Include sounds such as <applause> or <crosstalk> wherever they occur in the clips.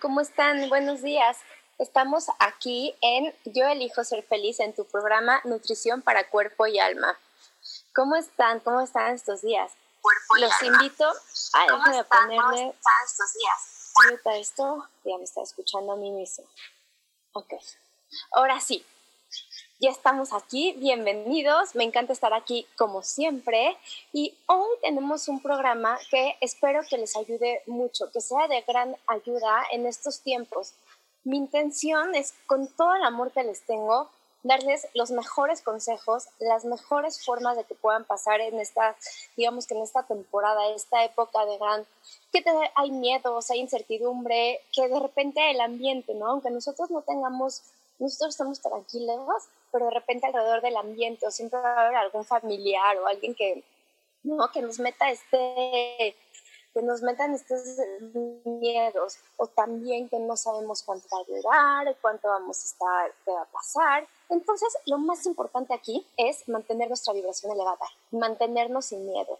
¿Cómo están? Buenos días. Estamos aquí en Yo elijo ser feliz en tu programa Nutrición para Cuerpo y Alma. ¿Cómo están? ¿Cómo están estos días? Cuerpo y Los alma. invito. Ay, ¿Cómo déjame están? ¿Cómo ponerle están estos días? esto. Ya me está escuchando a mí mismo. Ok. Ahora sí. Ya estamos aquí, bienvenidos, me encanta estar aquí como siempre y hoy tenemos un programa que espero que les ayude mucho, que sea de gran ayuda en estos tiempos. Mi intención es, con todo el amor que les tengo, darles los mejores consejos, las mejores formas de que puedan pasar en esta, digamos que en esta temporada, esta época de gran, que te- hay miedos, hay incertidumbre, que de repente el ambiente, ¿no? Aunque nosotros no tengamos, nosotros estamos tranquilos, pero de repente alrededor del ambiente o siempre va a haber algún familiar o alguien que, ¿no? Que nos meta este, que nos metan estos miedos o también que no sabemos cuánto va a durar, cuánto vamos a estar, qué va a pasar. Entonces, lo más importante aquí es mantener nuestra vibración elevada, mantenernos sin miedo.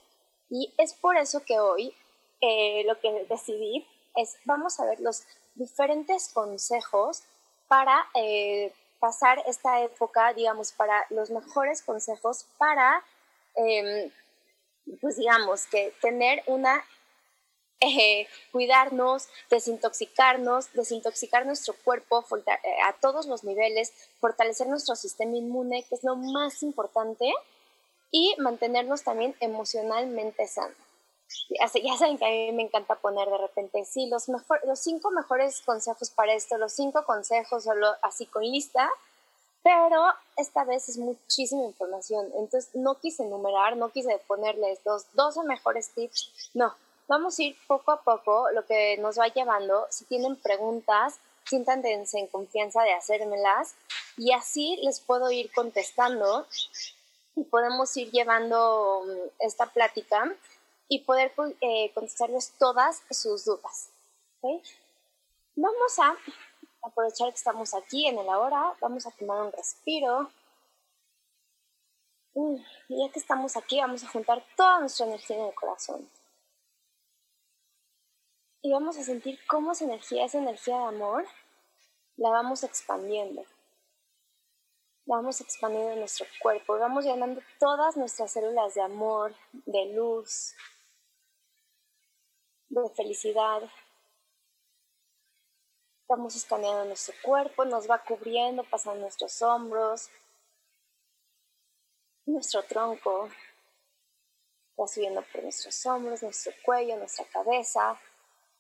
Y es por eso que hoy eh, lo que decidí es, vamos a ver los diferentes consejos para eh, pasar esta época, digamos, para los mejores consejos para, eh, pues digamos, que tener una eh, cuidarnos, desintoxicarnos, desintoxicar nuestro cuerpo eh, a todos los niveles, fortalecer nuestro sistema inmune, que es lo más importante, y mantenernos también emocionalmente sanos. Ya saben que a mí me encanta poner de repente, sí, los, mejor, los cinco mejores consejos para esto, los cinco consejos, solo así con lista, pero esta vez es muchísima información, entonces no quise enumerar, no quise ponerles los 12 mejores tips, no, vamos a ir poco a poco lo que nos va llevando, si tienen preguntas, siéntanse en confianza de hacérmelas y así les puedo ir contestando y podemos ir llevando mm, esta plática y poder eh, contestarles todas sus dudas. ¿ok? Vamos a aprovechar que estamos aquí en el ahora, vamos a tomar un respiro. Mm, Y ya que estamos aquí, vamos a juntar toda nuestra energía en el corazón. Y vamos a sentir cómo esa energía, esa energía de amor, la vamos expandiendo. La vamos expandiendo en nuestro cuerpo. Vamos llenando todas nuestras células de amor, de luz, de felicidad. Vamos escaneando nuestro cuerpo, nos va cubriendo, pasando nuestros hombros, nuestro tronco, va subiendo por nuestros hombros, nuestro cuello, nuestra cabeza,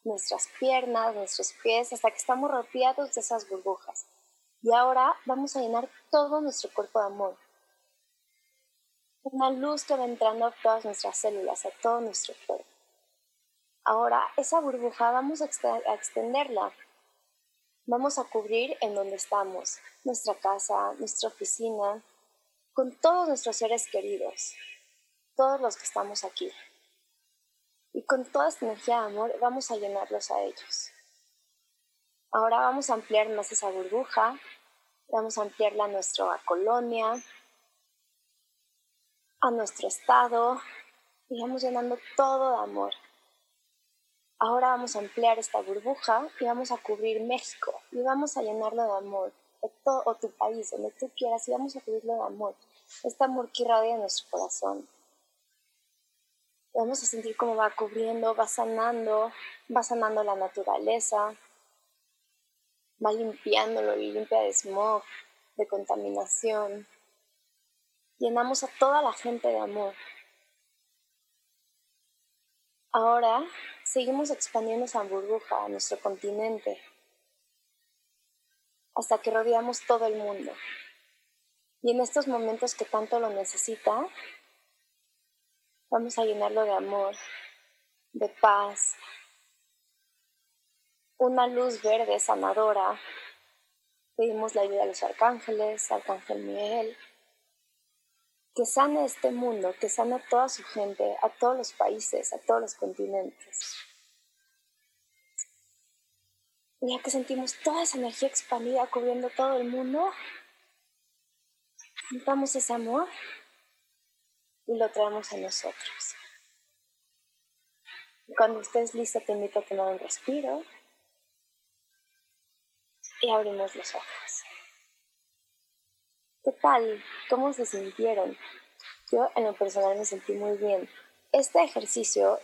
nuestras piernas, nuestros pies, hasta que estamos rodeados de esas burbujas. Y ahora vamos a llenar todo nuestro cuerpo de amor. Una luz que va entrando a todas nuestras células, a todo nuestro cuerpo. Ahora, esa burbuja vamos a, exte- a extenderla. Vamos a cubrir en donde estamos, nuestra casa, nuestra oficina, con todos nuestros seres queridos, todos los que estamos aquí. Y con toda esta energía de amor vamos a llenarlos a ellos. Ahora vamos a ampliar más esa burbuja, vamos a ampliarla a nuestra colonia, a nuestro estado, y vamos llenando todo de amor. Ahora vamos a ampliar esta burbuja y vamos a cubrir México y vamos a llenarlo de amor, de todo, o tu país, donde tú quieras, y vamos a cubrirlo de amor. Este amor que irradia nuestro corazón. Vamos a sentir cómo va cubriendo, va sanando, va sanando la naturaleza, va limpiándolo, limpia de smog, de contaminación. Llenamos a toda la gente de amor. Ahora seguimos expandiendo esa burbuja a nuestro continente hasta que rodeamos todo el mundo. Y en estos momentos que tanto lo necesita, Vamos a llenarlo de amor, de paz, una luz verde sanadora. Pedimos la ayuda de los arcángeles, Arcángel Miguel, que sane este mundo, que sane a toda su gente, a todos los países, a todos los continentes. Ya que sentimos toda esa energía expandida cubriendo todo el mundo, juntamos ese amor y lo traemos a nosotros. Cuando estés listo, te invito a tomar un respiro y abrimos los ojos. ¿Qué tal? ¿Cómo se sintieron? Yo en lo personal me sentí muy bien. Este ejercicio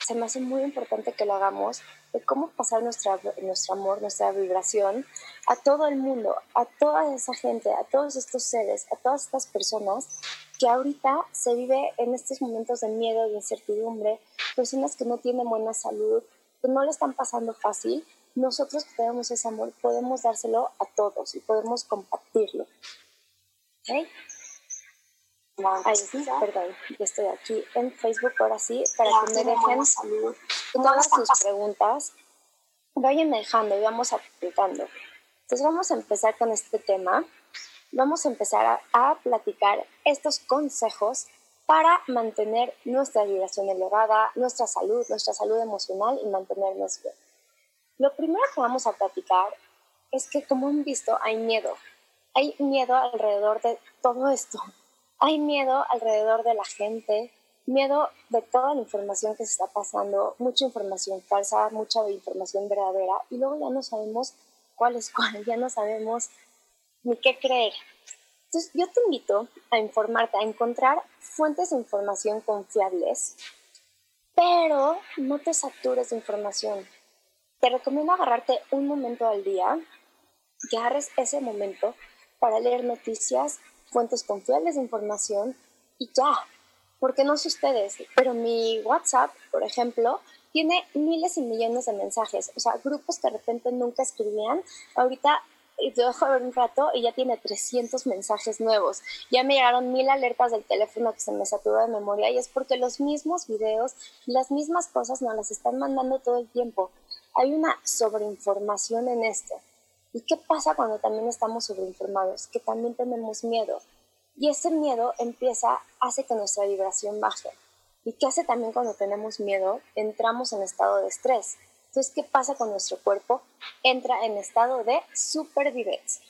se me hace muy importante que lo hagamos de cómo pasar nuestra, nuestro amor, nuestra vibración a todo el mundo, a toda esa gente, a todos estos seres, a todas estas personas que ahorita se vive en estos momentos de miedo, de incertidumbre, personas que no tienen buena salud, que no le están pasando fácil, nosotros que tenemos ese amor podemos dárselo a todos y podemos compartirlo. ¿Ok? Ahí sí, perdón, yo estoy aquí en Facebook ahora sí, para que me dejen todas sus preguntas. Vayan dejando y vamos aplicando. Entonces vamos a empezar con este tema vamos a empezar a, platicar estos consejos para mantener nuestra vibración elevada, nuestra salud, nuestra salud emocional y mantenernos bien. Lo primero que vamos a platicar es que, como han visto, hay miedo. Hay miedo alrededor de todo esto. Hay miedo alrededor de la gente, miedo de toda la información que se está pasando, mucha información falsa, mucha información verdadera, y luego ya no sabemos cuál es cuál, ya no sabemos ni qué creer. Entonces, yo te invito a informarte, a encontrar fuentes de información confiables, pero no te satures de información. Te recomiendo agarrarte un momento al día, que agarres ese momento para leer noticias, fuentes confiables de información y ya. Porque no sé ustedes, pero mi WhatsApp, por ejemplo, tiene miles y millones de mensajes. O sea, grupos que de repente nunca escribían, ahorita y te dejo ver un rato y ya tiene 300 mensajes nuevos. Ya me llegaron mil alertas del teléfono que se me saturó de memoria y es porque los mismos videos, las mismas cosas nos las están mandando todo el tiempo. Hay una sobreinformación en esto. ¿Y qué pasa cuando también estamos sobreinformados? Que también tenemos miedo. Y ese miedo empieza, hace que nuestra vibración baje. ¿Y qué hace también cuando tenemos miedo? Entramos en estado de estrés entonces, ¿qué pasa con nuestro cuerpo? Entra en estado de supervivencia.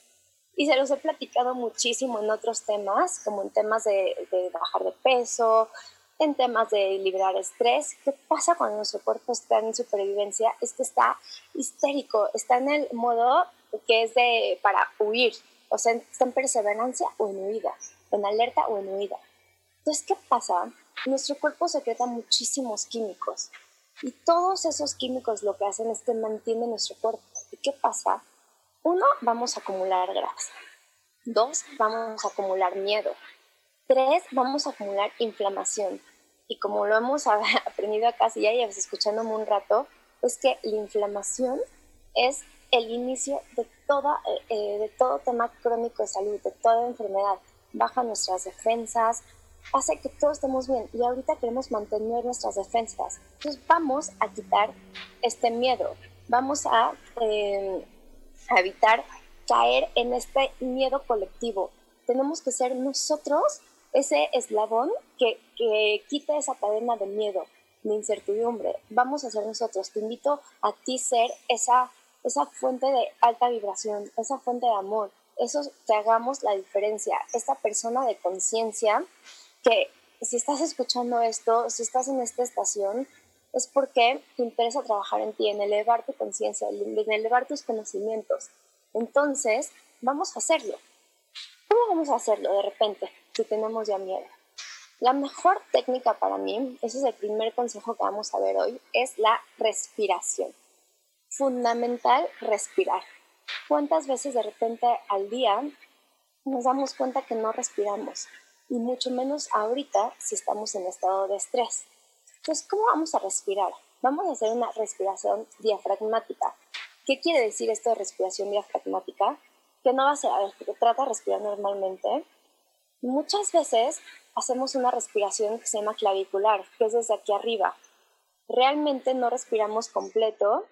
Y se los he platicado muchísimo en otros temas, como en temas de, bajar de peso, en temas de liberar estrés. ¿Qué pasa cuando nuestro cuerpo está en supervivencia? Es que está histérico, está en el modo que es de para huir, o sea, está en perseverancia o en huida, en alerta o en huida. Entonces, ¿qué pasa? Nuestro cuerpo secreta muchísimos químicos y todos esos químicos lo que hacen es que mantienen nuestro cuerpo. ¿Y qué pasa? Uno, vamos a acumular grasa. Dos, vamos a acumular miedo. Tres, vamos a acumular inflamación. Y como lo hemos <laughs> aprendido acá, si ya llevas escuchándome un rato, es que la inflamación es el inicio de, toda, eh, eh, de todo tema crónico de salud, de toda enfermedad. Baja nuestras defensas, hace que todos estemos bien y ahorita queremos mantener nuestras defensas. Entonces vamos a quitar este miedo, vamos a, em, evitar caer en este miedo colectivo. Tenemos que ser nosotros ese eslabón que, que quite esa cadena de miedo, de incertidumbre. Vamos a ser nosotros. Te invito a ti ser esa, esa fuente de alta vibración, esa fuente de amor. Eso que hagamos la diferencia. Esta persona de conciencia que si estás escuchando esto, si estás en esta estación, es porque te interesa trabajar en ti, en elevar tu conciencia, en elevar tus conocimientos. Entonces, vamos a hacerlo. ¿Cómo vamos a hacerlo de repente si tenemos ya miedo? La mejor técnica para mí, ese es el primer consejo que vamos a ver hoy, es la respiración. Fundamental respirar. ¿Cuántas veces de repente al día nos damos cuenta que no respiramos? Y mucho menos ahorita si estamos en estado de estrés. Entonces, ¿cómo vamos a respirar? Vamos a hacer una respiración diafragmática. ¿Qué quiere decir esto de respiración diafragmática? Que no va a ser, a ver, que trata de respirar normalmente. Muchas veces hacemos una respiración que se llama clavicular, que es desde aquí arriba. Realmente no respiramos completo.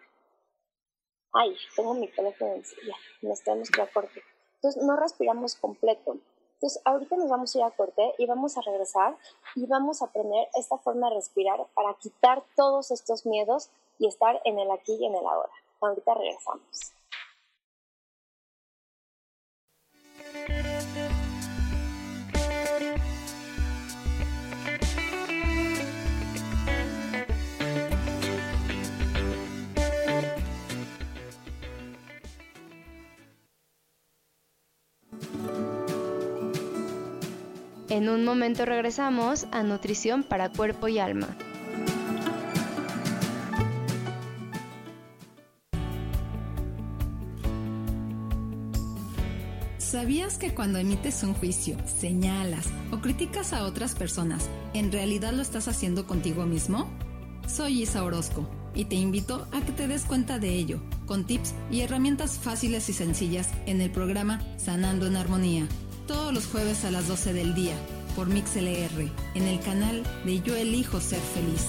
Ay, tengo mi teléfono en ya, nos tenemos que ir a corte. Entonces, no respiramos completo. Entonces, ahorita nos vamos a ir a corte y vamos a regresar y vamos a aprender esta forma de respirar para quitar todos estos miedos y estar en el aquí y en el ahora. Ahorita regresamos. En un momento regresamos a Nutrición para Cuerpo y Alma. ¿Sabías que cuando emites un juicio, señalas o criticas a otras personas, en realidad lo estás haciendo contigo mismo? Soy Isa Orozco y te invito a que te des cuenta de ello, con tips y herramientas fáciles y sencillas en el programa Sanando en Armonía todos los jueves a las 12 del día por MixLR en el canal de Yo Elijo Ser Feliz.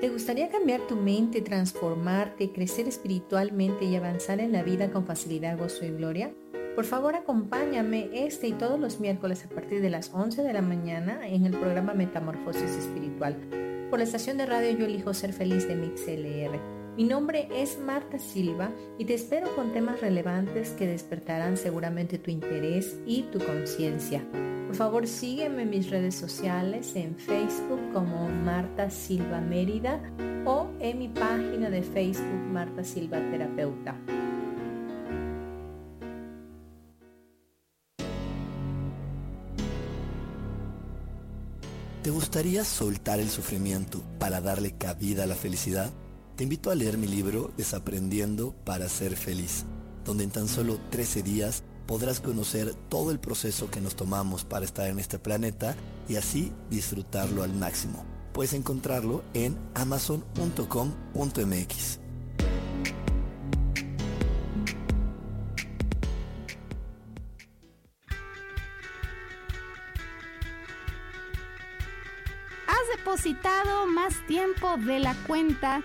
¿Te gustaría cambiar tu mente, transformarte, crecer espiritualmente y avanzar en la vida con facilidad, gozo y gloria? Por favor, acompáñame este y todos los miércoles a partir de las 11 de la mañana en el programa Metamorfosis Espiritual por la estación de radio Yo Elijo Ser Feliz de MixLR. Mi nombre es Marta Silva y te espero con temas relevantes que despertarán seguramente tu interés y tu conciencia. Por favor sígueme en mis redes sociales en Facebook como Marta Silva Mérida o en mi página de Facebook Marta Silva Terapeuta. ¿Te gustaría soltar el sufrimiento para darle cabida a la felicidad? Te invito a leer mi libro Desaprendiendo para ser feliz, donde en tan solo 13 días podrás conocer todo el proceso que nos tomamos para estar en este planeta y así disfrutarlo al máximo. Puedes encontrarlo en amazon.com.mx. Has depositado más tiempo de la cuenta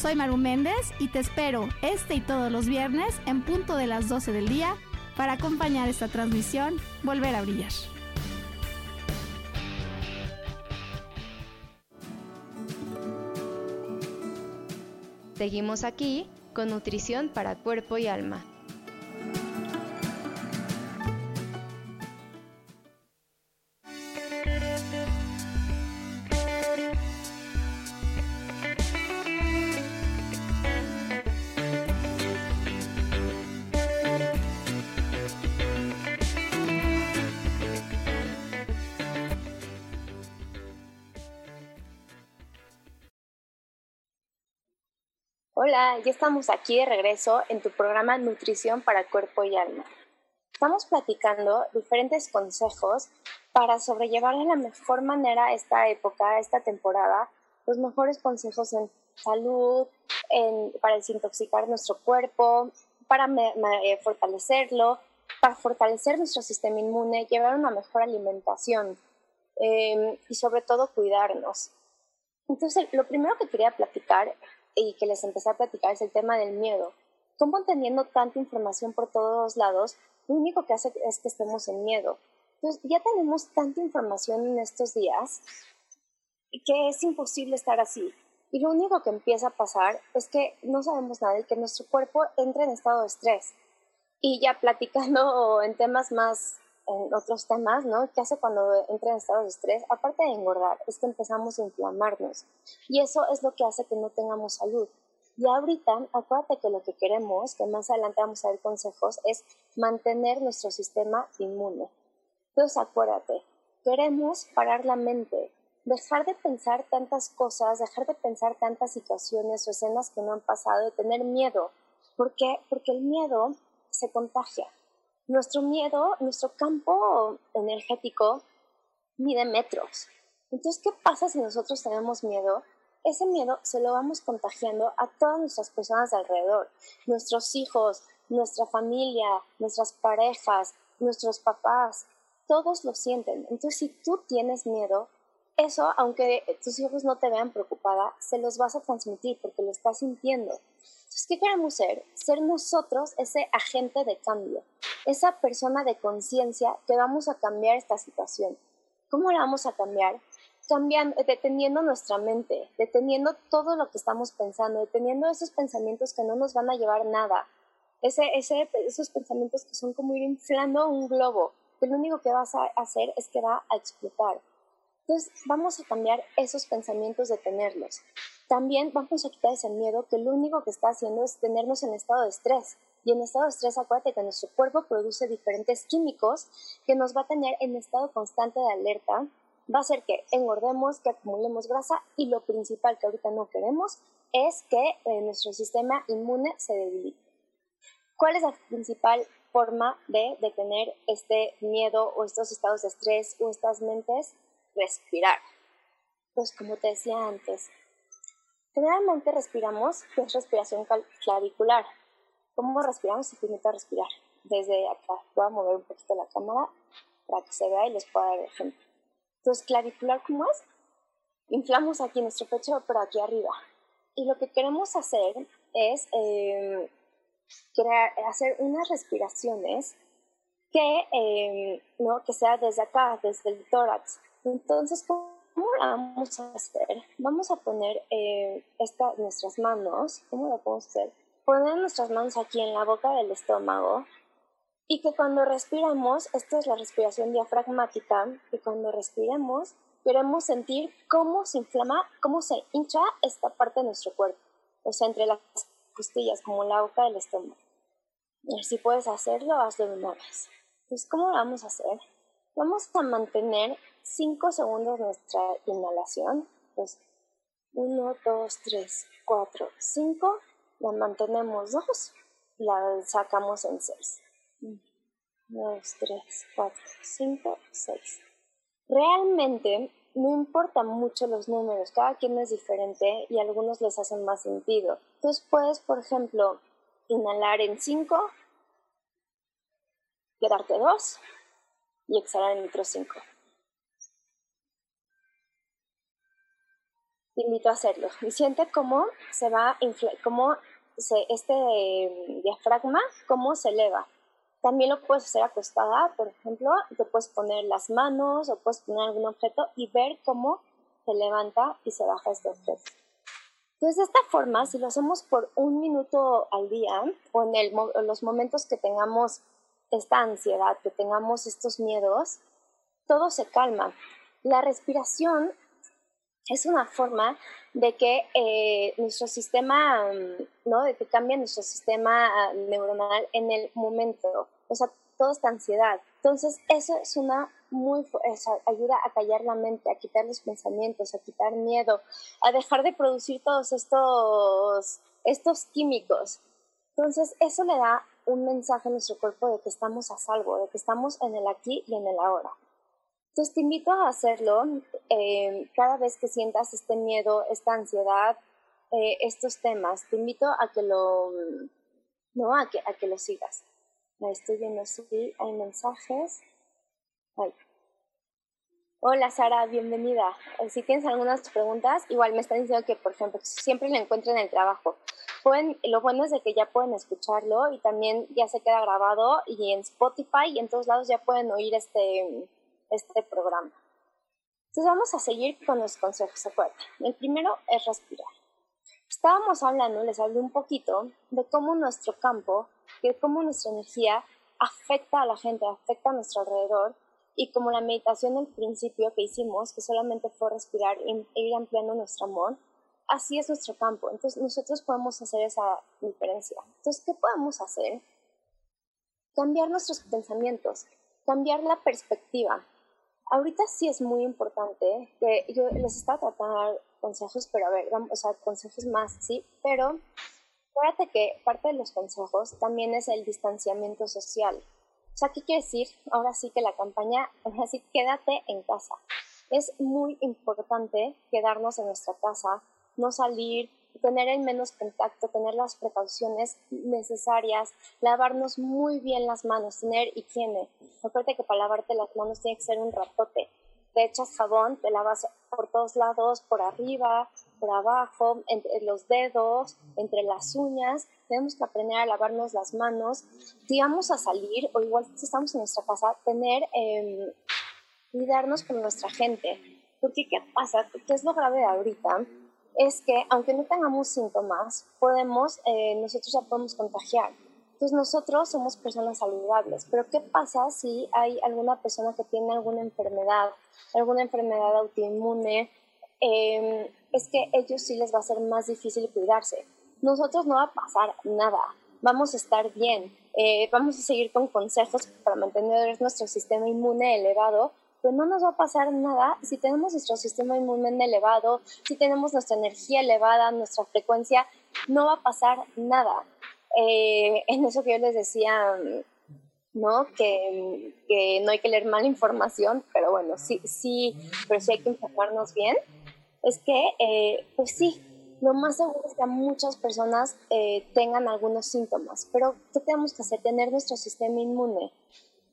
Soy Maru Méndez y te espero este y todos los viernes en punto de las 12 del día para acompañar esta transmisión Volver a Brillar. Seguimos aquí con nutrición para cuerpo y alma. Hola, ya estamos aquí de regreso en tu programa Nutrición para Cuerpo y Alma. Estamos platicando diferentes consejos para sobrellevar de la mejor manera esta época, esta temporada, los mejores consejos en salud, en, para desintoxicar nuestro cuerpo, para eh, fortalecerlo, para fortalecer nuestro sistema inmune, llevar una mejor alimentación em, y sobre todo cuidarnos. Entonces, lo primero que quería platicar y que les empecé a platicar es el tema del miedo. cómo teniendo tanta información por todos lados, lo único que hace es que estemos en miedo. Entonces, ya tenemos tanta información en estos días que es imposible estar así. Y lo único que empieza a pasar es que no sabemos nada y que nuestro cuerpo entra en estado de estrés. Y ya platicando <laughs> en temas más, en otros temas, ¿no? ¿Qué hace cuando entra en estado de estrés? Aparte de engordar, es que empezamos a inflamarnos. Y eso es lo que hace que no tengamos salud. Y ahorita, acuérdate que lo que queremos, que más adelante vamos a ver consejos, es mantener nuestro sistema inmune. Entonces, acuérdate, queremos parar la mente, dejar de pensar tantas cosas, dejar de pensar tantas situaciones o escenas que no han pasado, de tener miedo. ¿Por qué? Porque el miedo se contagia. Nuestro miedo, nuestro campo energético mide metros. Entonces, ¿qué pasa si nosotros tenemos miedo? Ese miedo se lo vamos contagiando a todas nuestras personas de alrededor, nuestros hijos, nuestra familia, nuestras parejas, nuestros papás, todos lo sienten. Entonces, si tú tienes miedo, eso, aunque tus hijos no te vean preocupada, se los vas a transmitir porque lo estás sintiendo. Entonces, ¿qué queremos ser? Ser nosotros ese agente de cambio, esa persona de conciencia que vamos a cambiar esta situación. ¿Cómo la vamos a cambiar? Cambiando, deteniendo nuestra mente, deteniendo todo lo que estamos pensando, deteniendo esos pensamientos que no nos van a llevar nada, ese, ese, esos pensamientos que son como ir inflando un globo, que lo único que vas a hacer es que va a explotar. Entonces, vamos a cambiar esos pensamientos de tenerlos. También vamos a quitar ese miedo que lo único que está haciendo es tenernos en estado de estrés. Y en estado de estrés, acuérdate que nuestro cuerpo produce diferentes químicos que nos va a tener en estado constante de alerta. Va a hacer que engordemos, que acumulemos grasa y lo principal que ahorita no queremos es que eh, nuestro sistema inmune se debilite. ¿Cuál es la principal forma de detener este miedo o estos estados de estrés o estas mentes? respirar. Pues como te decía antes, generalmente respiramos, que es respiración clavicular. ¿Cómo respiramos? Se a respirar. Desde acá, voy a mover un poquito la cámara para que se vea y les pueda dar ejemplo. Entonces, clavicular, ¿cómo es? Inflamos aquí nuestro pecho, pero aquí arriba. Y lo que queremos hacer es eh, crear, hacer unas respiraciones que, eh, ¿no? que sea desde acá, desde el tórax, entonces, ¿cómo la vamos a hacer? Vamos a poner eh, esta, nuestras manos, ¿cómo la podemos hacer? Poner nuestras manos aquí en la boca del estómago y que cuando respiramos, esta es la respiración diafragmática, y cuando respiremos queremos sentir cómo se inflama, cómo se hincha esta parte de nuestro cuerpo, o sea, entre las costillas, como la boca del estómago. Y si puedes hacerlo, hazlo de una vez. Entonces, ¿cómo lo vamos a hacer? Vamos a mantener 5 segundos nuestra inhalación. Pues 1, 2, 3, 4, 5. La mantenemos 2. La sacamos en 6. 1, 2, 3, 4, 5, 6. Realmente no importa mucho los números, cada quien es diferente y a algunos les hacen más sentido. Entonces puedes, por ejemplo, inhalar en 5, quedarte 2 y exhalar en otros 5. Te invito a hacerlo. Y siente cómo se va, cómo se, este em, diafragma, cómo se eleva. También lo puedes hacer acostada, por ejemplo, te puedes poner las manos o puedes poner algún objeto y ver cómo se levanta y se baja este objeto. Entonces, de esta forma, si lo hacemos por un minuto al día o en, el, en los momentos que tengamos esta ansiedad, que tengamos estos miedos, todo se calma. La respiración es una forma de que eh, nuestro sistema, mm, ¿no? De que cambia nuestro sistema ah, neuronal en el momento. O sea, toda esta ansiedad. Entonces, eso es una muy, eso ayuda a callar la mente, a quitar los pensamientos, a quitar miedo, a dejar de producir todos estos, estos químicos. Entonces, eso le da un mensaje a nuestro cuerpo de que estamos a salvo, de que estamos en el aquí y en el ahora. Entonces te invito a hacerlo eh, cada vez que sientas este miedo, esta ansiedad, eh, estos temas. Te invito a que lo, no, a que, a que lo sigas. Estoy viendo si hay mensajes. Hola Sara, bienvenida. Eh, si tienes algunas preguntas, igual me están diciendo que, por ejemplo, siempre la encuentro en el trabajo. pueden, lo bueno es de que ya pueden escucharlo y también ya se queda grabado y en Spotify y en todos lados ya pueden oír este, este programa. Entonces vamos a seguir con los consejos, acuérdate. El primero es respirar. Estábamos hablando, les hablé un poquito de cómo nuestro campo, de cómo nuestra energía afecta a la gente, afecta a nuestro alrededor y como la meditación del principio que hicimos, que solamente fue respirar e ir ampliando nuestro amor, así es nuestro campo. Entonces nosotros podemos hacer esa diferencia. Entonces, ¿qué podemos hacer? Cambiar nuestros pensamientos, cambiar la perspectiva. Ahorita sí es muy importante que yo les estaba tratando de dar consejos, pero a ver, vamos, o sea, consejos más, sí, pero acuérdate que parte de los consejos también es el distanciamiento social. O sea, ¿qué quiere decir? Ahora sí que la campaña, <laughs> ahora sí, quédate en casa. Es muy importante quedarnos en nuestra casa, no salir, tener el menos contacto, tener las precauciones necesarias, lavarnos muy bien las manos, tener higiene. Acuérdate que para lavarte las manos tiene que ser un ratote. Te echas jabón, te lavas por todos lados, por arriba, por abajo, entre los dedos, entre las uñas. Tenemos que aprender a lavarnos las manos. Si vamos a salir, o igual si estamos en nuestra casa, tener, eh, cuidarnos con nuestra gente. Porque, ¿qué pasa? ¿Qué es lo grave de ahorita? Es que aunque no tengamos síntomas, podemos, eh, nosotros ya podemos contagiar. Entonces nosotros somos personas saludables, pero ¿qué pasa si hay alguna persona que tiene alguna enfermedad, alguna enfermedad autoinmune? Em, es que ellos sí les va a ser más difícil cuidarse. Nosotros no va a pasar nada, vamos a estar bien, eh, vamos a seguir con consejos para mantener nuestro sistema inmune elevado, pero no nos va a pasar nada si tenemos nuestro sistema inmune elevado, si tenemos nuestra energía elevada, nuestra frecuencia, no va a pasar nada. Eh, en eso que yo les decía, ¿no? Que, que, no hay que leer mala información, pero bueno, sí, sí, pero sí hay que informarnos bien. Es que, eh, pues sí, lo más seguro es que muchas personas eh, tengan algunos síntomas, pero ¿qué tenemos que hacer? Tener nuestro sistema inmune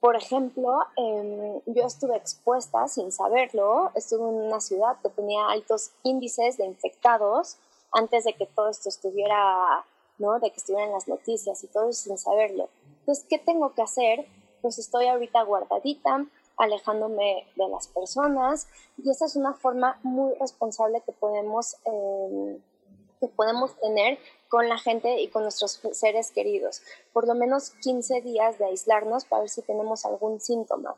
por ejemplo, em, yo estuve expuesta sin saberlo, estuve en una ciudad que tenía altos índices de infectados antes de que todo esto estuviera, ¿no? De que estuvieran las noticias y todo sin saberlo. Entonces, ¿qué tengo que hacer? Pues estoy ahorita guardadita, alejándome de las personas y esa es una forma muy responsable que podemos, em, que podemos tener con la gente y con nuestros seres queridos. Por lo menos 15 días de aislarnos para ver si tenemos algún síntoma.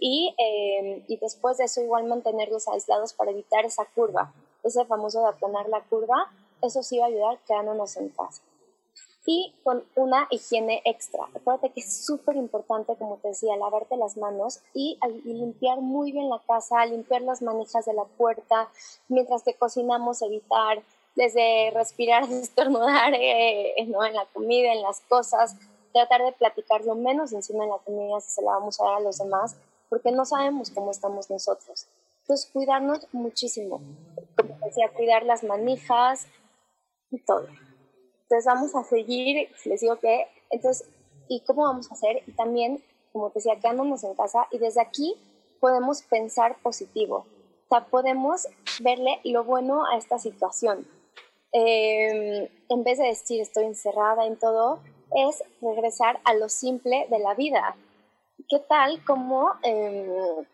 Y, eh, y después de eso igual mantenerlos aislados para evitar esa curva, ese famoso de aplanar la curva, eso sí va a ayudar quedándonos en casa. Y con una higiene extra. Acuérdate que es súper importante, como te decía, lavarte las manos y, y, limpiar muy bien la casa, limpiar las manijas de la puerta, mientras que cocinamos, evitar desde respirar, <laughs> estornudar eh, ¿no? en la comida, en las cosas, tratar de platicar lo menos encima de la comida si se la vamos a dar a los demás, porque no sabemos cómo estamos nosotros. Entonces, cuidarnos muchísimo. Como decía, cuidar las manijas y todo. Entonces, vamos a seguir, les digo que, entonces, ¿y cómo vamos a hacer? Y también, como decía, quedándonos en casa y desde aquí podemos pensar positivo. O sea, podemos verle lo bueno a esta situación Em, en vez de decir estoy encerrada en todo, es regresar a lo simple de la vida. ¿Qué tal como, eh,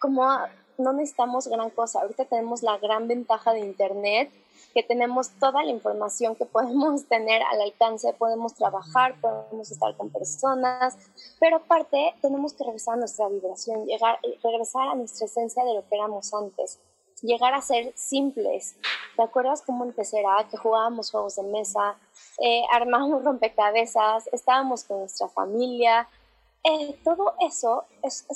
como no necesitamos gran cosa? Ahorita tenemos la gran ventaja de Internet, que tenemos toda la información que podemos <laughs> tener al alcance, podemos trabajar, podemos estar con personas, pero aparte tenemos que regresar a nuestra vibración, llegar, regresar a nuestra esencia de lo que éramos antes llegar a ser simples. ¿Te acuerdas cómo empecé? Que jugábamos juegos de mesa, eh, armábamos rompecabezas, estábamos con nuestra familia. Eh, todo eso es,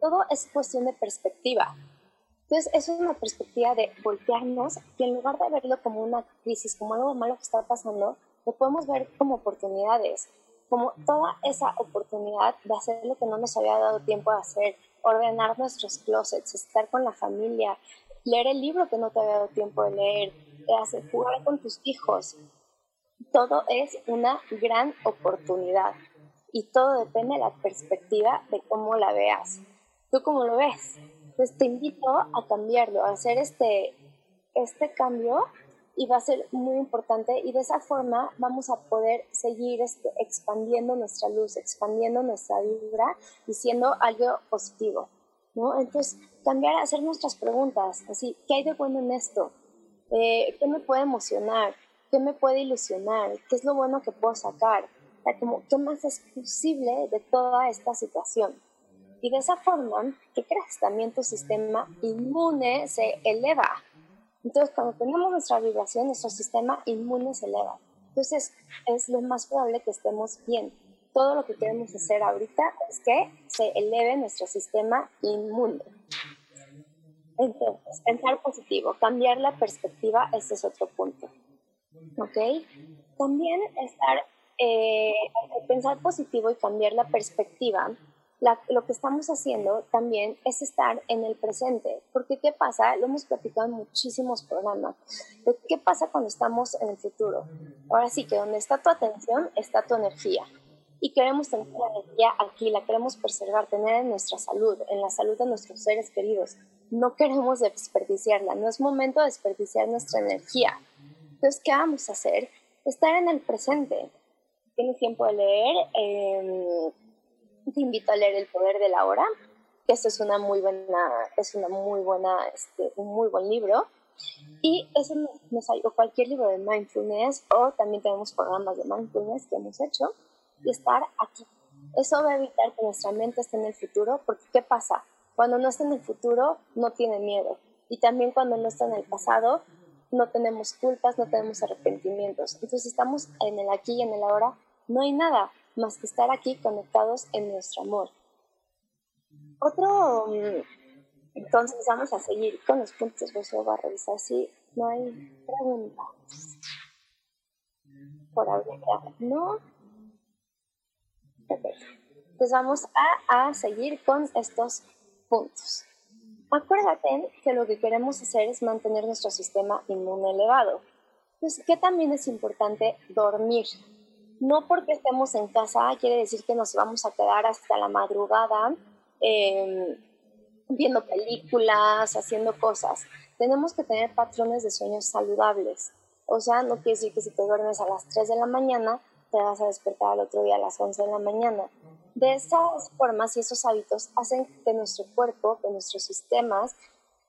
todo es cuestión de perspectiva. Entonces, es una perspectiva de voltearnos y en lugar de verlo como una crisis, como algo malo que está pasando, lo podemos ver como oportunidades, como toda esa oportunidad de hacer lo que no nos había dado tiempo de hacer, ordenar nuestros closets, estar con la familia, leer el libro que no te había dado tiempo de leer, hacer, jugar con tus hijos. Todo es una gran oportunidad y todo depende de la perspectiva de cómo la veas. ¿Tú cómo lo ves? Pues te invito a cambiarlo, a hacer este, este cambio y va a ser muy importante y de esa forma vamos a poder seguir este, expandiendo nuestra luz, expandiendo nuestra vibra y siendo algo positivo, ¿no? Entonces, cambiar, hacer nuestras preguntas, así, ¿qué hay de bueno en esto? Eh, ¿Qué me puede emocionar? ¿Qué me puede ilusionar? ¿Qué es lo bueno que puedo sacar? como, ¿Qué más es posible de toda esta situación? Y de esa forma, ¿qué crees? También tu sistema inmune se eleva, entonces, cuando tenemos nuestra vibración, nuestro sistema inmune se eleva. Entonces, es lo más probable que estemos bien. Todo lo que queremos hacer ahorita es que se eleve nuestro sistema inmune. Entonces, pensar positivo, cambiar la perspectiva, este es otro punto. ¿Ok? También estar, eh, pensar positivo y cambiar la perspectiva lo que estamos haciendo también es estar en el presente, porque ¿qué pasa? Lo hemos platicado en muchísimos programas. ¿Qué pasa cuando estamos en el futuro? Ahora sí que donde está tu atención está tu energía. Y queremos tener la energía aquí, la queremos preservar, tener en nuestra salud, en la salud de nuestros seres queridos. No queremos desperdiciarla, no es momento de desperdiciar nuestra energía. Entonces, ¿qué vamos a hacer? Estar en el presente. Tienes tiempo de leer. Eh, te invito a leer El Poder de la Hora, que es una muy buena, es una muy buena, este, un muy buen libro. Y eso nos ayuda, cualquier libro de mindfulness, o también tenemos programas de mindfulness que hemos hecho, y estar aquí. Eso va a evitar que nuestra mente esté en el futuro, porque ¿qué pasa? Cuando no está en el futuro, no tiene miedo. Y también cuando no está en el pasado, no tenemos culpas, no tenemos arrepentimientos. Entonces estamos en el aquí y en el ahora, no hay nada más que estar aquí conectados en nuestro amor. Otro, mm, entonces vamos a seguir con los puntos, voy a revisar si no hay preguntas. Por ahora, ¿no? Entonces vamos a, a seguir con estos puntos. Acuérdate que lo que queremos hacer es mantener nuestro sistema inmune elevado. Entonces, ¿qué también es importante? Dormir no porque estemos en casa quiere decir que nos vamos a quedar hasta la madrugada em, viendo películas, haciendo cosas. Tenemos que tener patrones de sueños saludables. O sea, no quiere decir que si te duermes a las 3 de la mañana, te vas a despertar al otro día a las 11 de la mañana. De esas formas y esos hábitos hacen que nuestro cuerpo, que nuestros sistemas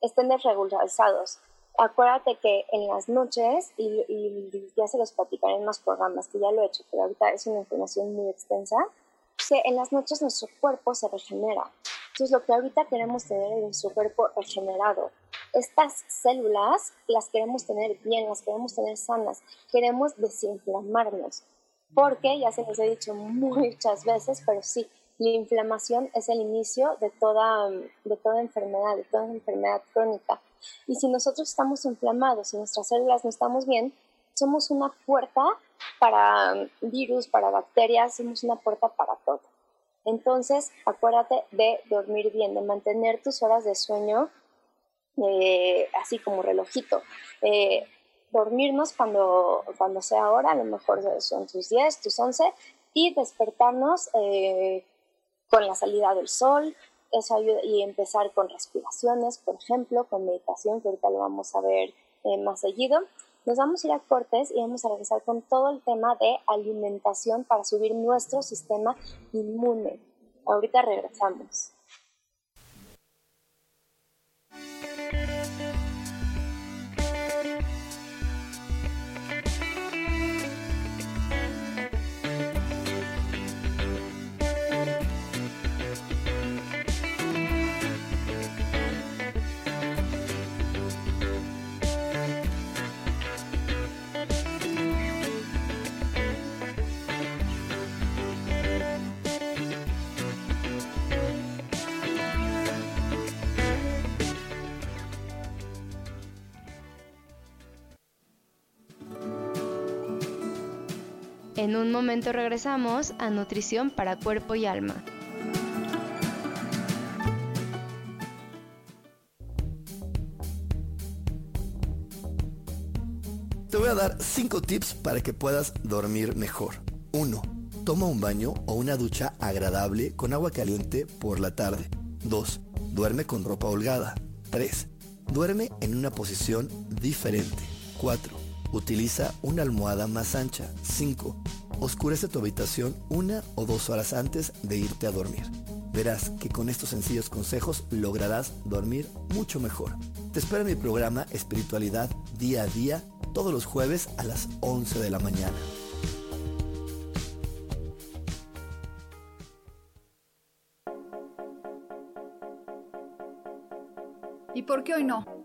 estén desregularizados acuérdate que en las noches, y, ya se los platicaré en más programas, que ya lo he hecho, pero ahorita es una información muy extensa, que en las noches nuestro cuerpo se regenera. Entonces lo que ahorita queremos tener es nuestro cuerpo regenerado. Estas células las queremos tener bien, las queremos tener sanas, queremos desinflamarnos. Porque, ya se les he dicho muchas veces, pero sí, la inflamación es el inicio de toda, de toda enfermedad, de toda enfermedad crónica. Y si nosotros estamos inflamados y nuestras células no estamos bien, somos una puerta para virus, para bacterias, somos una puerta para todo. Entonces, acuérdate de dormir bien, de mantener tus horas de sueño eh, así como relojito. Eh, dormirnos cuando, cuando sea hora, a lo mejor son tus 10, tus 11, y despertarnos eh, con la salida del sol, eso ayuda, y empezar con respiraciones, por ejemplo, con meditación, que ahorita lo vamos a ver eh, más seguido. Nos vamos a ir a cortes y vamos a regresar con todo el tema de alimentación para subir nuestro sistema inmune. Ahorita regresamos. En un momento regresamos a Nutrición para Cuerpo y Alma. Te voy a dar 5 tips para que puedas dormir mejor. 1. Toma un baño o una ducha agradable con agua caliente por la tarde. 2. Duerme con ropa holgada. 3. Duerme en una posición diferente. 4 Utiliza una almohada más ancha. 5. Oscurece tu habitación una o dos horas antes de irte a dormir. Verás que con estos sencillos consejos lograrás dormir mucho mejor. Te espero en mi programa Espiritualidad Día a Día todos los jueves a las 11 de la mañana. ¿Y por qué hoy no?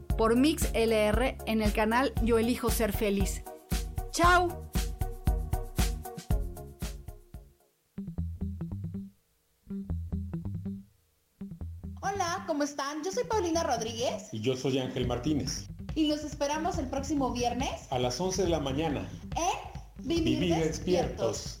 por Mix LR en el canal Yo Elijo Ser Feliz. ¡Chao! Hola, ¿cómo están? Yo soy Paulina Rodríguez. Y yo soy Ángel Martínez. Y los esperamos el próximo viernes. A las 11 de la mañana. En Vivir, despiertos.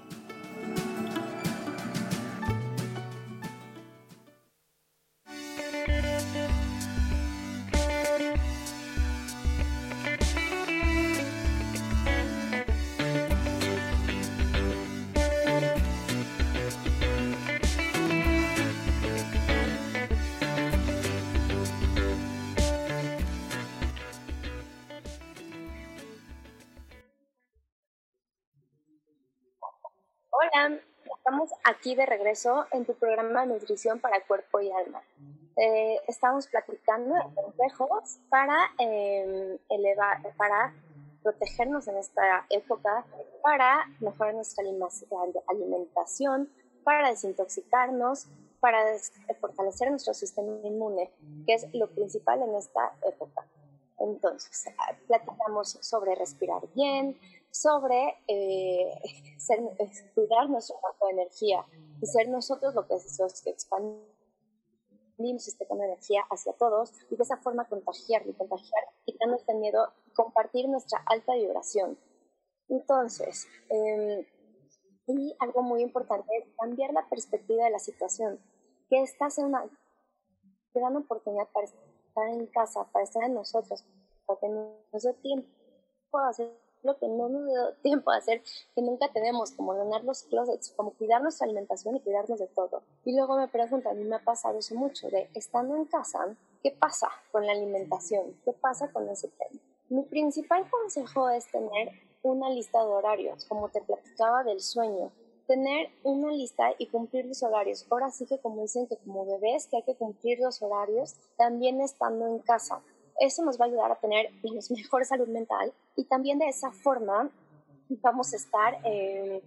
De regreso en tu programa Nutrición para Cuerpo y Alma. Eh, estamos platicando de consejos para em, elevar, para protegernos en esta época, para mejorar nuestra alimentación, para desintoxicarnos, para fortalecer nuestro sistema inmune, que es lo principal en esta época. Entonces, ah, platicamos sobre respirar bien, sobre eh, <laughs> cuidar nuestro cuerpo de energía y ser nosotros lo que, los que expandimos este de energía hacia todos y de esa forma contagiar y contagiar, quitarnos el miedo, compartir nuestra alta vibración. Entonces, em, y algo muy importante es cambiar la perspectiva de la situación, que esta sea una gran oportunidad para estar en casa, para estar en nosotros, para que nos tiempo lo que no nos dio <laughs> tiempo a hacer, que nunca tenemos, como ordenar los closets, como cuidar nuestra alimentación y cuidarnos de todo. Y luego me preguntan, a mí me ha pasado eso mucho, de estando en casa, ¿qué pasa con la alimentación? ¿Qué pasa con ese tema? Mi principal consejo es tener una lista de horarios, como te platicaba del sueño, tener una lista y cumplir los horarios. Ahora sí que como dicen que como bebés que hay que cumplir los horarios, también estando en casa. Eso nos va a ayudar a tener mejor salud mental y también de esa forma vamos a estar eh,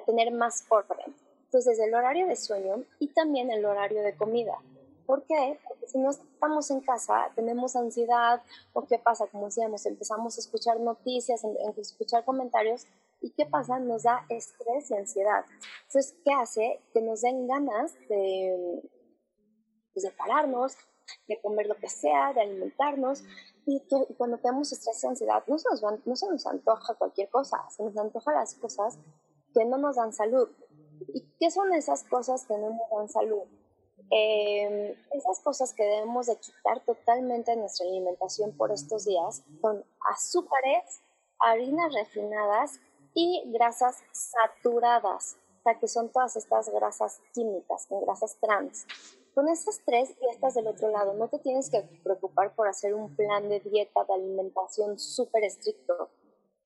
a tener más orden. Entonces, el horario de sueño y también el horario de comida. ¿Por qué? Porque si no estamos en casa, tenemos ansiedad, o qué pasa, como decíamos, empezamos a escuchar noticias, a escuchar comentarios, y qué pasa, nos da estrés y ansiedad. Entonces, ¿qué hace? Que nos den ganas de, pues, de pararnos, de comer lo que sea, de alimentarnos. Y, que, cuando tenemos estrés y ansiedad, no se, nos, no se nos antoja cualquier cosa, se nos antoja las cosas que no nos dan salud. ¿Y qué son esas cosas que no nos dan salud? Eh, esas cosas que debemos de quitar totalmente de nuestra alimentación por estos días son azúcares, harinas refinadas y grasas saturadas, o sea que son todas estas grasas químicas, grasas trans. Con estas tres y estas del otro lado, no te tienes que preocupar por hacer un plan de dieta, de alimentación súper estricto.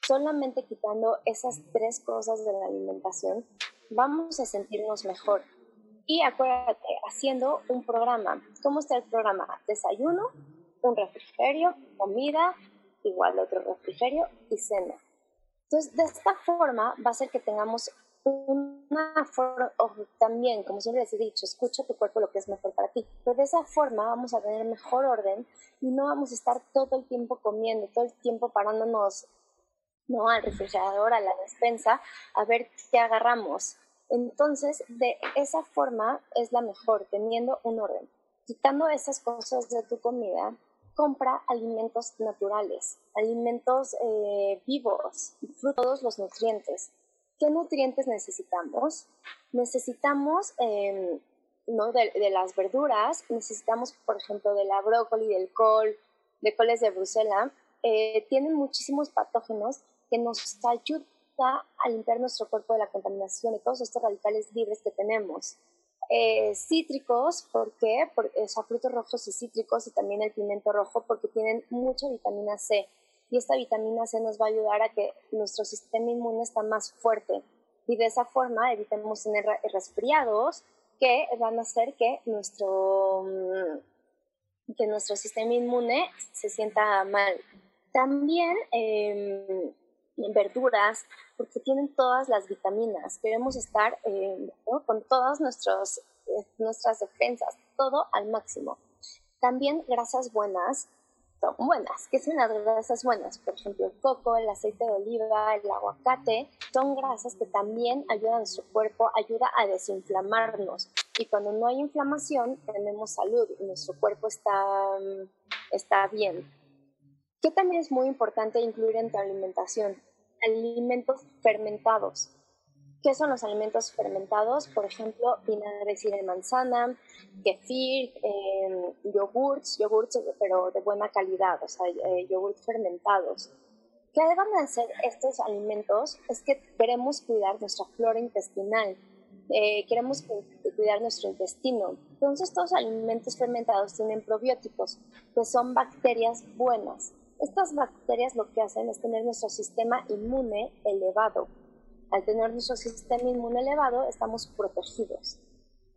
Solamente quitando esas tres cosas de la alimentación, vamos a sentirnos mejor. Y acuérdate, haciendo un programa. ¿Cómo está el programa? Desayuno, un refrigerio, comida, igual otro refrigerio y cena. Entonces, de esta forma va a ser que tengamos una forma, también, como siempre les he dicho, escucha tu cuerpo lo que es mejor para ti. Pero de esa forma vamos a tener mejor orden y no vamos a estar todo el tiempo comiendo, todo el tiempo parándonos ¿no? al refrigerador, a la despensa, a ver qué agarramos. Entonces, de esa forma es la mejor, teniendo un orden. Quitando esas cosas de tu comida, compra alimentos naturales, alimentos eh, vivos, todos los nutrientes. ¿Qué nutrientes necesitamos? Necesitamos em, ¿no? de, las verduras, necesitamos, por ejemplo, de la brócoli, del col, de coles de Bruselas, eh, tienen muchísimos patógenos que nos ayuda a limpiar nuestro cuerpo de la contaminación y todos estos radicales libres que tenemos. Eh, cítricos, ¿por qué? Porque, o frutos rojos y cítricos y también el pimiento rojo porque tienen mucha vitamina C y esta vitamina C nos va a ayudar a que nuestro sistema inmune está más fuerte y de esa forma evitemos tener resfriados que van a hacer que nuestro, mm, que nuestro sistema inmune se sienta mal. También eh, verduras, porque tienen todas las vitaminas. Queremos estar eh, con todas nuestros, eh, nuestras defensas, todo al máximo. También grasas buenas, buenas. ¿Qué son las grasas buenas? Por ejemplo, el coco, el aceite de oliva, el aguacate, son grasas que también ayudan a nuestro cuerpo, ayuda a desinflamarnos. Y cuando no hay inflamación, tenemos salud y nuestro cuerpo está, está bien. ¿Qué también es muy importante incluir en tu alimentación? Alimentos fermentados. ¿Qué son los alimentos fermentados? Por ejemplo, vinagre de manzana, kefir, eh, yogurts, yogurts pero de buena calidad, o sea, eh, yogurts fermentados. ¿Qué a hacer estos alimentos? Es que queremos cuidar nuestra flora intestinal, eh, queremos cuidar nuestro intestino. Entonces, estos alimentos fermentados tienen probióticos, que son bacterias buenas estas bacterias lo que hacen es tener nuestro sistema inmune elevado. Al tener nuestro sistema inmune elevado, estamos protegidos.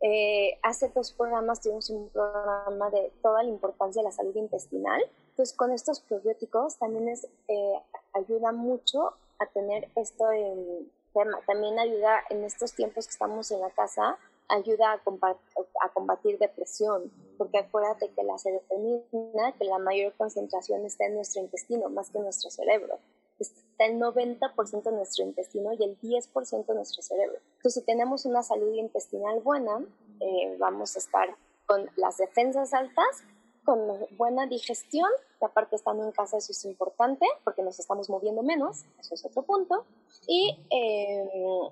Eh, hace dos programas tuvimos un programa de toda la importancia de la salud intestinal. Entonces, con estos probióticos también es, eh, ayuda mucho a tener esto en tema. También ayuda en estos tiempos que estamos en la casa ayuda a, combatir, depresión, porque acuérdate que la serotonina, que la mayor concentración está en nuestro intestino, más que en nuestro cerebro. Está el 90% en nuestro intestino y el 10% en nuestro cerebro. Entonces, si tenemos una salud intestinal buena, eh, vamos a estar con las defensas altas, con buena digestión, que aparte estando en casa eso es importante, porque nos estamos moviendo menos, eso es otro punto, y eh,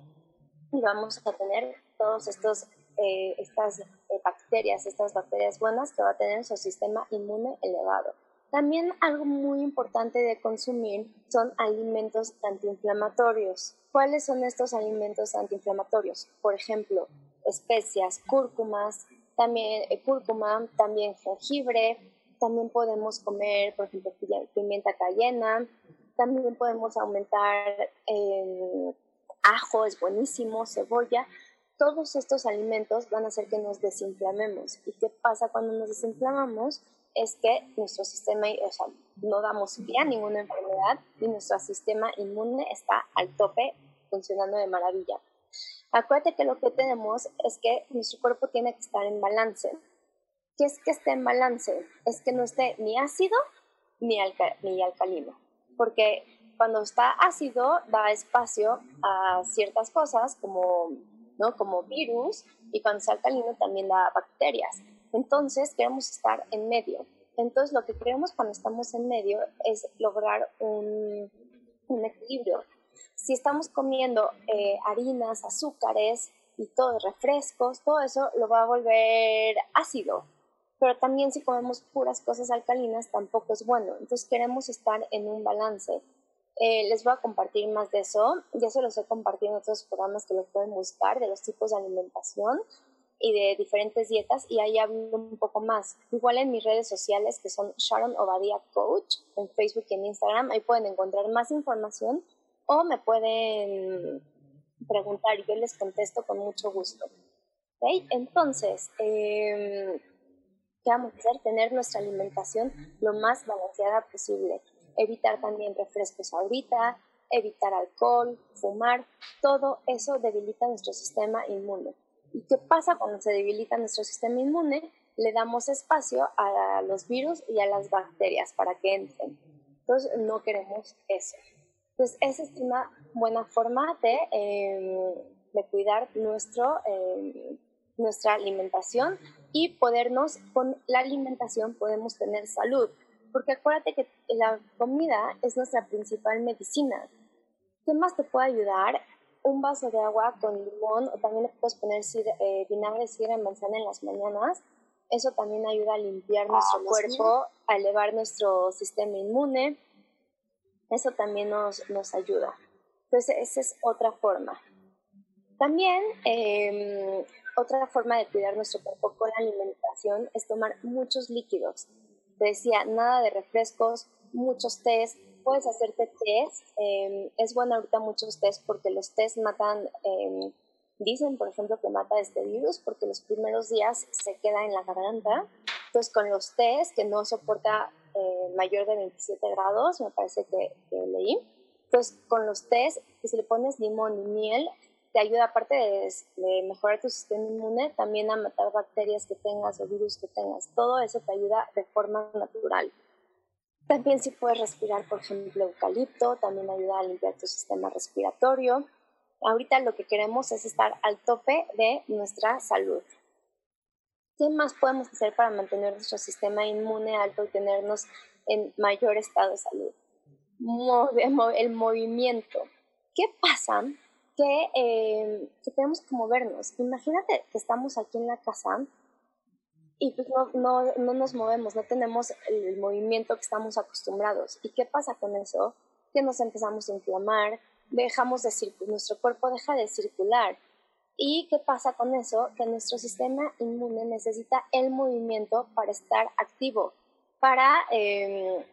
vamos a tener todos estos eh, estas bacterias, estas bacterias buenas que va a tener su sistema inmune elevado. También algo muy importante de consumir son alimentos antiinflamatorios. ¿Cuáles son estos alimentos antiinflamatorios? Por ejemplo, especias, cúrcumas, también eh, cúrcuma, también jengibre, también podemos comer, por ejemplo, pimienta cayena, también podemos aumentar eh, ajo, es buenísimo, cebolla, todos estos alimentos van a hacer que nos desinflamemos. ¿Y qué pasa cuando nos desinflamamos? Es que nuestro sistema, o sea, no damos pie a ninguna enfermedad y nuestro sistema inmune está al tope, funcionando de maravilla. Acuérdate que lo que tenemos es que nuestro cuerpo tiene que estar en balance. ¿Qué es que esté en balance? Es que no esté ni ácido ni, ni alcalino. Porque cuando está ácido da espacio a ciertas cosas como ¿no? Como virus y cuando es alcalino también da bacterias. Entonces queremos estar en medio. Entonces lo que queremos cuando estamos en medio es lograr un, equilibrio. Si estamos comiendo eh, harinas, azúcares y todo, refrescos, todo eso lo va a volver ácido. Pero también si comemos puras cosas alcalinas tampoco es bueno. Entonces queremos estar en un balance. Eh, les voy a compartir más de eso. Ya se los he compartido en otros programas que los pueden buscar de los tipos de alimentación y de diferentes dietas y ahí hablo un poco más. Igual en mis redes sociales que son Sharon Obadia Coach en Facebook y en Instagram, ahí pueden encontrar más información o me pueden preguntar y yo les contesto con mucho gusto. Entonces, eh, ¿qué vamos a hacer? Tener nuestra alimentación lo más balanceada posible. Evitar también refrescos ahorita, evitar alcohol, fumar, todo eso debilita nuestro sistema inmune. ¿Y qué pasa cuando se debilita nuestro sistema inmune? Le damos espacio a los virus y a las bacterias para que entren. Entonces, no queremos eso. Entonces, esa es una buena forma de, em, de cuidar nuestro, em, nuestra alimentación y podernos, con la alimentación podemos tener salud. Porque acuérdate que la comida es nuestra principal medicina. ¿Qué más te puede ayudar? Un vaso de agua con limón o también le puedes poner eh, vinagre sidra manzana en las mañanas. Eso también ayuda a limpiar nuestro cuerpo, a elevar nuestro sistema inmune. Eso también nos, nos ayuda. Entonces, esa es otra forma. También, em, otra forma de cuidar nuestro cuerpo con la alimentación es tomar muchos líquidos. Te decía, nada de refrescos, muchos tés, puedes hacerte tés. Em, es bueno ahorita muchos tés porque los tés matan, em, dicen por ejemplo que mata este virus porque los primeros días se queda en la garganta. Entonces con los tés que no soporta eh, mayor de 27 grados, me parece que, leí. Entonces con los tés, que si le pones limón y miel, te ayuda aparte de, de, mejorar tu sistema inmune, también a matar bacterias que tengas o virus que tengas. Todo eso te ayuda de forma natural. También si puedes respirar, por ejemplo, eucalipto, también ayuda a limpiar tu sistema respiratorio. Ahorita lo que queremos es estar al tope de nuestra salud. ¿Qué más podemos hacer para mantener nuestro sistema inmune alto y tenernos en mayor estado de salud? <laughs> el movimiento. ¿Qué pasa? Que, eh, que tenemos que movernos. Imagínate que estamos aquí en la casa y pues no, no, no, nos movemos, no tenemos el, movimiento que estamos acostumbrados. ¿Y qué pasa con eso? Que nos empezamos a inflamar, dejamos de circular, nuestro cuerpo deja de circular. ¿Y qué pasa con eso? Que nuestro sistema inmune necesita el movimiento para estar activo, para, em,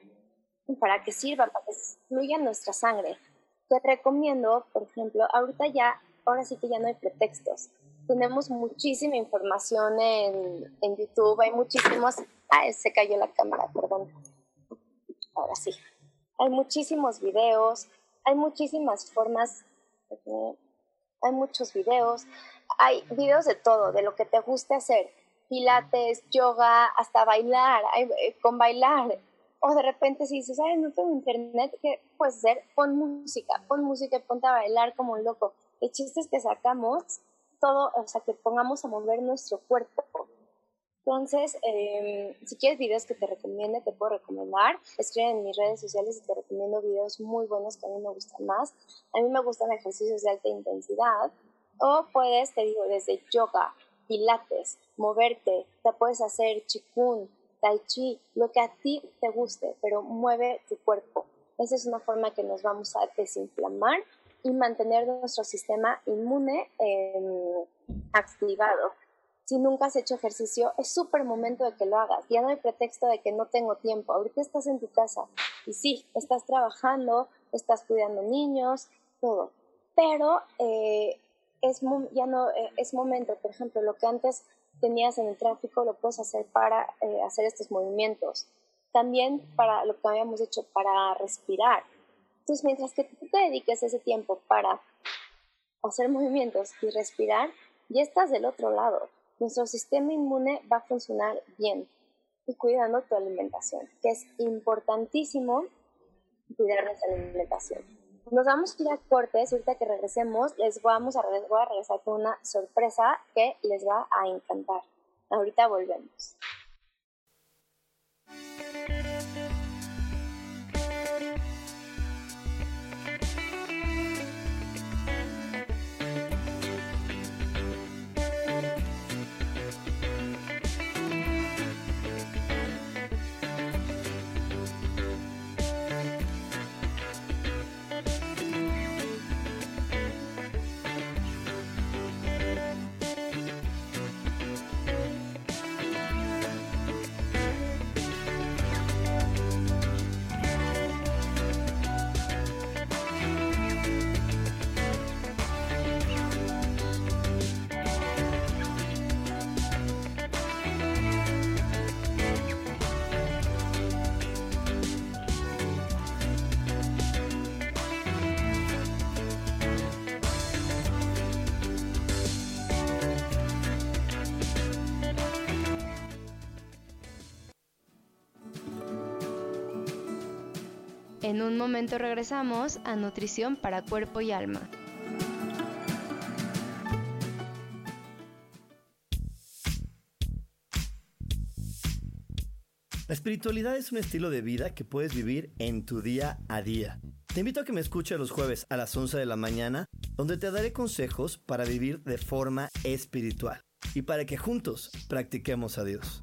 para que sirva, para que fluya nuestra sangre. Te recomiendo, por ejemplo, ahorita ya, ahora sí que ya no hay pretextos tenemos muchísima información en, en YouTube, hay muchísimos, ah, se cayó la cámara, perdón, ahora sí, hay muchísimos videos, hay muchísimas formas, hay muchos videos, hay videos de todo, de lo que te guste hacer, pilates, yoga, hasta bailar, eh, con bailar, o de repente si dices, ay, no tengo internet, ¿qué puedes hacer? Pon música, pon música y ponte a bailar como un loco. El chiste es que sacamos todo, o sea, que pongamos a mover nuestro cuerpo. Entonces, em, si quieres videos que te recomiende, te puedo recomendar. Escribe en mis redes sociales y te recomiendo videos muy buenos que a mí me gustan más. A mí me gustan ejercicios de alta intensidad. O puedes, te digo, desde yoga, pilates, moverte, te puedes hacer chikun, tai chi, lo que a ti te guste, pero mueve tu cuerpo. Esa es una forma que nos vamos a desinflamar y mantener nuestro sistema inmune em, activado. Si nunca has hecho ejercicio, es súper momento de que lo hagas. Ya no hay pretexto de que no tengo tiempo. Ahorita estás en tu casa y sí, estás trabajando, estás cuidando niños, todo. Pero eh, es, ya no, eh, es momento, por ejemplo, lo que antes tenías en el tráfico lo puedes hacer para eh, hacer estos movimientos. También para lo que habíamos hecho, para respirar entonces, mientras que tú te dediques ese tiempo para hacer movimientos y respirar, ya estás del otro lado. Nuestro sistema inmune va a funcionar bien y cuidando tu alimentación, que es importantísimo cuidar nuestra alimentación. Nos vamos a ir cortes, ahorita que regresemos, les vamos a, voy a regresar con una sorpresa que les va a encantar. Ahorita volvemos. En un momento regresamos a Nutrición para Cuerpo y Alma. La espiritualidad es un estilo de vida que puedes vivir en tu día a día. Te invito a que me escuches los jueves a las 11 de la mañana, donde te daré consejos para vivir de forma espiritual y para que juntos practiquemos a Dios.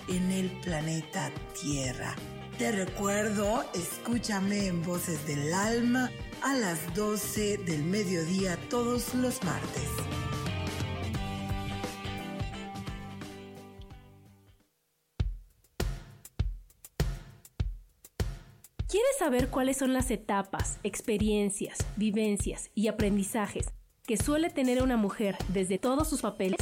en el planeta Tierra. Te recuerdo, escúchame en Voces del Alma a las 12 del mediodía todos los martes. ¿Quieres saber cuáles son las etapas, experiencias, vivencias y aprendizajes que suele tener una mujer desde todos sus papeles?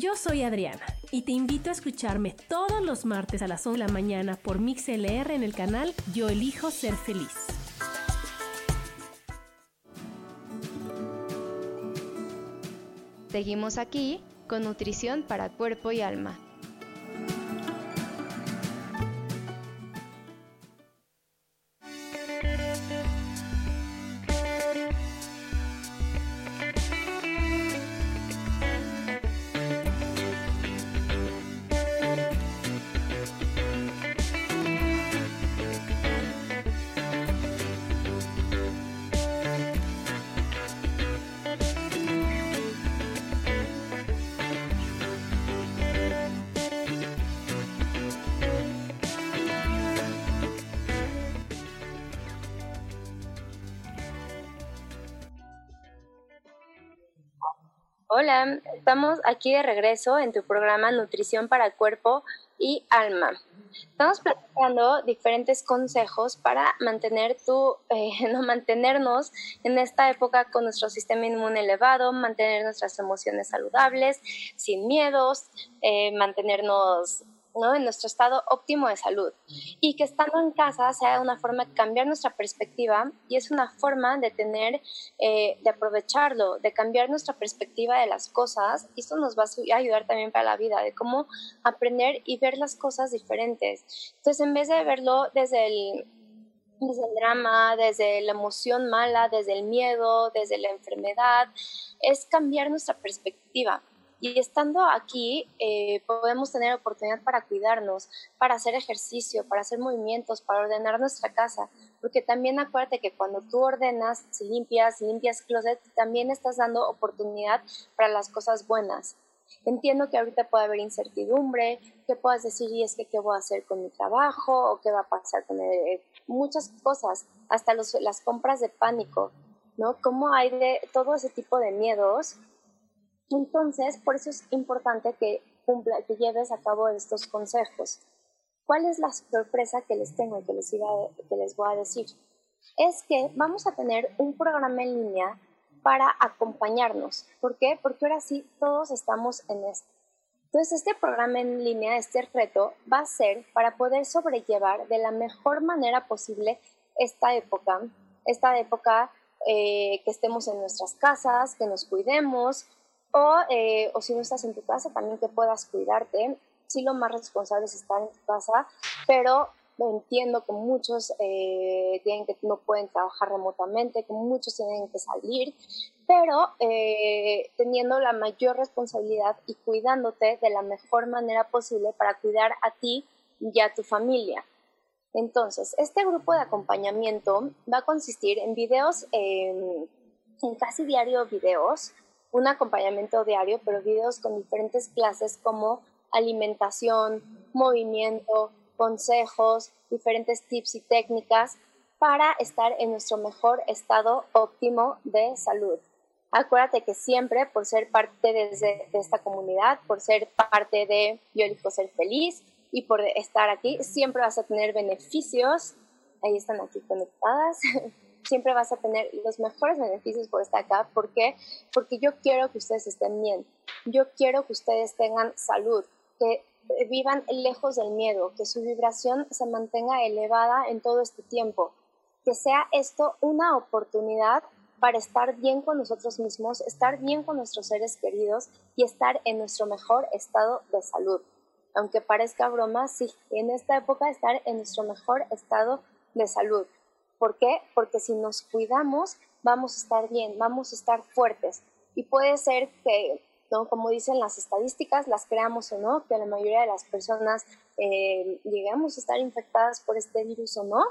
Yo soy Adriana y te invito a escucharme todos los martes a las 11 de la mañana por MixLR en el canal Yo Elijo Ser Feliz. Seguimos aquí con nutrición para cuerpo y alma. Hola, estamos aquí de regreso en tu programa Nutrición para Cuerpo y Alma. Estamos platicando diferentes consejos para mantener tu, eh, <laughs> no mantenernos en esta época con nuestro sistema inmune elevado, mantener nuestras emociones saludables, sin miedos, eh, mantenernos en nuestro estado óptimo de salud. Y que estando en casa sea una forma de cambiar nuestra perspectiva y es una forma de tener, eh, de aprovecharlo, de cambiar nuestra perspectiva de las cosas. Y esto nos va a ayudar también para la vida, de cómo aprender y ver las cosas diferentes. Entonces, en vez de verlo desde el, desde el drama, desde la emoción mala, desde el miedo, desde la enfermedad, es cambiar nuestra perspectiva y estando aquí, eh, podemos tener oportunidad para cuidarnos, para hacer ejercicio, para hacer movimientos, para ordenar nuestra casa. Porque también acuérdate que cuando tú ordenas, si limpias, si limpias closet, también estás dando oportunidad para las cosas buenas. Entiendo que ahorita puede haber incertidumbre, que puedas decir, y es que qué voy a hacer con mi trabajo, o qué va a pasar con eh, muchas cosas, hasta las compras de pánico, ¿no? Cómo hay de todo ese tipo de miedos entonces, por eso es importante que, cumpla, que lleves a cabo estos consejos. ¿Cuál es la sorpresa que les tengo y que les, que les voy a decir? Es que vamos a tener un programa en línea para acompañarnos. ¿Por qué? Porque ahora sí todos estamos en esto. Entonces, este programa en línea, este reto, va a ser para poder sobrellevar de la mejor manera posible esta época, esta época eh, que estemos en nuestras casas, que nos cuidemos, o, eh, o si no estás en tu casa, también que puedas cuidarte. Sí, lo más responsable es estar en tu casa, pero entiendo que muchos eh, tienen que, no pueden trabajar remotamente, que muchos tienen que salir, pero eh, teniendo la mayor responsabilidad y cuidándote de la mejor manera posible para cuidar a ti y a tu familia. Entonces, este grupo de acompañamiento va a consistir en videos, en casi diario videos, un acompañamiento diario, pero videos con diferentes clases como alimentación, movimiento, consejos, diferentes tips y técnicas para estar en nuestro mejor estado óptimo de salud. Acuérdate que siempre por ser parte de, de esta comunidad, por ser parte de Yo ser feliz y por estar aquí, siempre vas a tener beneficios. Ahí están aquí conectadas. <laughs> siempre vas a tener los mejores beneficios por estar acá. ¿Por qué? Porque yo quiero que ustedes estén bien. Yo quiero que ustedes tengan salud, que vivan lejos del miedo, que su vibración se mantenga elevada en todo este tiempo. Que sea esto una oportunidad para estar bien con nosotros mismos, estar bien con nuestros seres queridos y estar en nuestro mejor estado de salud. Aunque parezca broma, sí, en esta época estar en nuestro mejor estado de salud. ¿Por qué? Porque si nos cuidamos, vamos a estar bien, vamos a estar fuertes. Y puede ser que, como dicen las estadísticas, las creamos o no, que la mayoría de las personas eh, lleguemos a estar infectadas por este virus o no,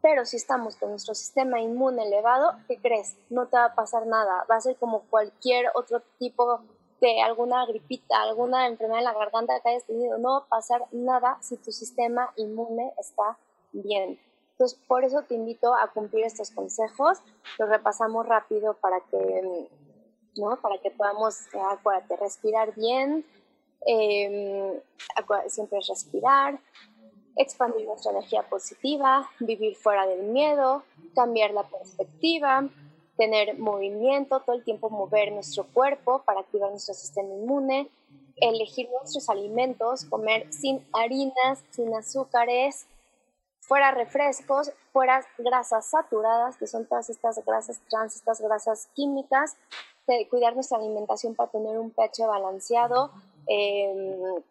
pero si estamos con nuestro sistema inmune elevado, ¿qué crees? No te va a pasar nada, va a ser como cualquier otro tipo de alguna gripita, alguna enfermedad de la garganta que hayas tenido, no va a pasar nada si tu sistema inmune está bien. Entonces, por eso te invito a cumplir estos consejos. Los repasamos rápido para que, ¿no? Para que podamos, acuérdate, respirar bien, eh, siempre respirar, expandir nuestra energía positiva, vivir fuera del miedo, cambiar la perspectiva, tener movimiento, todo el tiempo mover nuestro cuerpo para activar nuestro sistema inmune, elegir nuestros alimentos, comer sin harinas, sin azúcares, fuera refrescos, fuera grasas saturadas, que son todas estas grasas trans, estas grasas químicas, cuidar nuestra alimentación para tener un pH balanceado, em,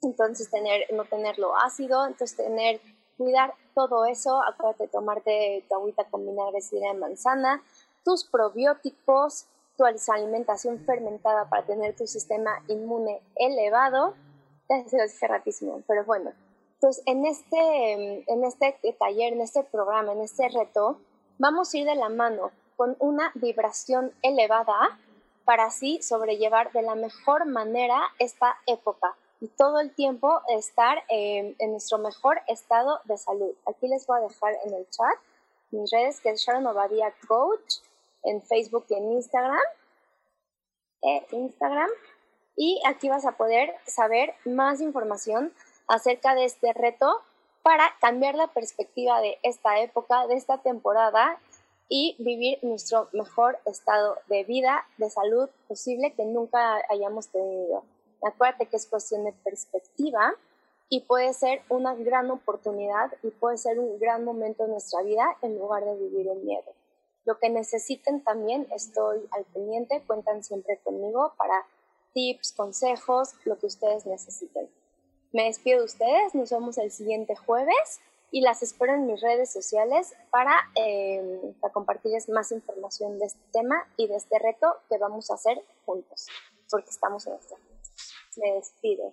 entonces tener, no tenerlo ácido, entonces tener, cuidar todo eso, acuérdate de tomarte tu agüita con vinagre de manzana, tus probióticos, tu alimentación fermentada para tener tu sistema inmune elevado, lo dije ratísimo, pero bueno, entonces, en este, en este taller, en este programa, en este reto, vamos a ir de la mano con una vibración elevada para así sobrellevar de la mejor manera esta época y todo el tiempo estar en nuestro mejor estado de salud. Aquí les voy a dejar en el chat mis redes, que es Sharon Obadia Coach, en Facebook y en Instagram. Eh, Instagram. Y aquí vas a poder saber más información acerca de este reto para cambiar la perspectiva de esta época, de esta temporada y vivir nuestro mejor estado de vida, de salud posible que nunca hayamos tenido. Acuérdate que es cuestión de perspectiva y puede ser una gran oportunidad y puede ser un gran momento en nuestra vida en lugar de vivir en miedo. Lo que necesiten también estoy al pendiente, cuentan siempre conmigo para tips, consejos, lo que ustedes necesiten. Me despido de ustedes, nos vemos el siguiente jueves y las espero en mis redes sociales para, eh, para compartirles más información de este tema y de este reto que vamos a hacer juntos, porque estamos en esto. Me despido.